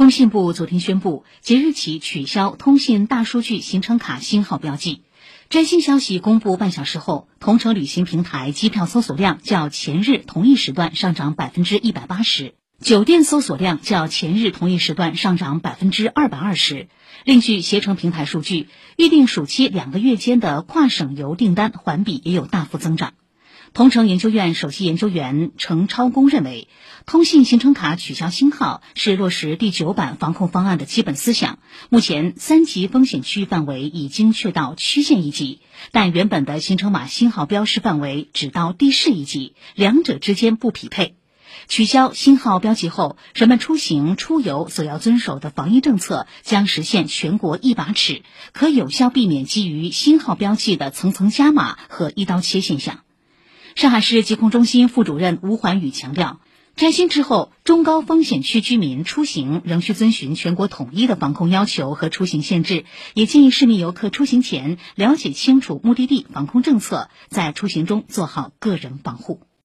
工信部昨天宣布，即日起取消通信大数据行程卡星号标记。摘星消息公布半小时后，同程旅行平台机票搜索量较前日同一时段上涨百分之一百八十，酒店搜索量较前日同一时段上涨百分之二百二十。另据携程平台数据，预定暑期两个月间的跨省游订单环比也有大幅增长。同程研究院首席研究员程超公认为，通信行程卡取消星号是落实第九版防控方案的基本思想。目前三级风险区范围已经确到区县一级，但原本的行程码星号标识范围只到地市一级，两者之间不匹配。取消星号标记后，人们出行出游所要遵守的防疫政策将实现全国一把尺，可有效避免基于星号标记的层层加码和一刀切现象。上海市疾控中心副主任吴环宇强调，摘星之后，中高风险区居民出行仍需遵循全国统一的防控要求和出行限制，也建议市民游客出行前了解清楚目的地防控政策，在出行中做好个人防护。